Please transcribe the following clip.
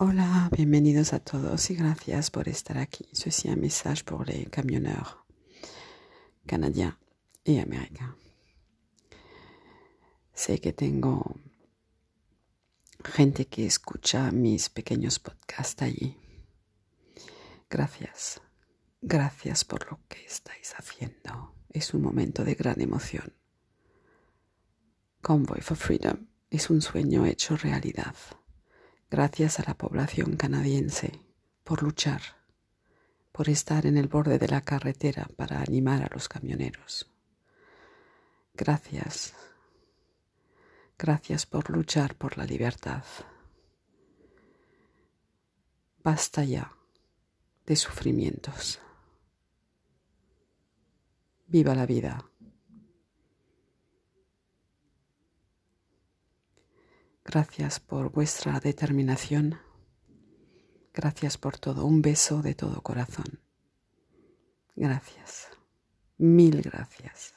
Hola, bienvenidos a todos y gracias por estar aquí. Ceci un message pour les camionneurs canadiens y américains. Sé que tengo gente que escucha mis pequeños podcasts allí. Gracias, gracias por lo que estáis haciendo. Es un momento de gran emoción. Convoy for Freedom es un sueño hecho realidad. Gracias a la población canadiense por luchar, por estar en el borde de la carretera para animar a los camioneros. Gracias, gracias por luchar por la libertad. Basta ya de sufrimientos. Viva la vida. Gracias por vuestra determinación. Gracias por todo. Un beso de todo corazón. Gracias. Mil gracias.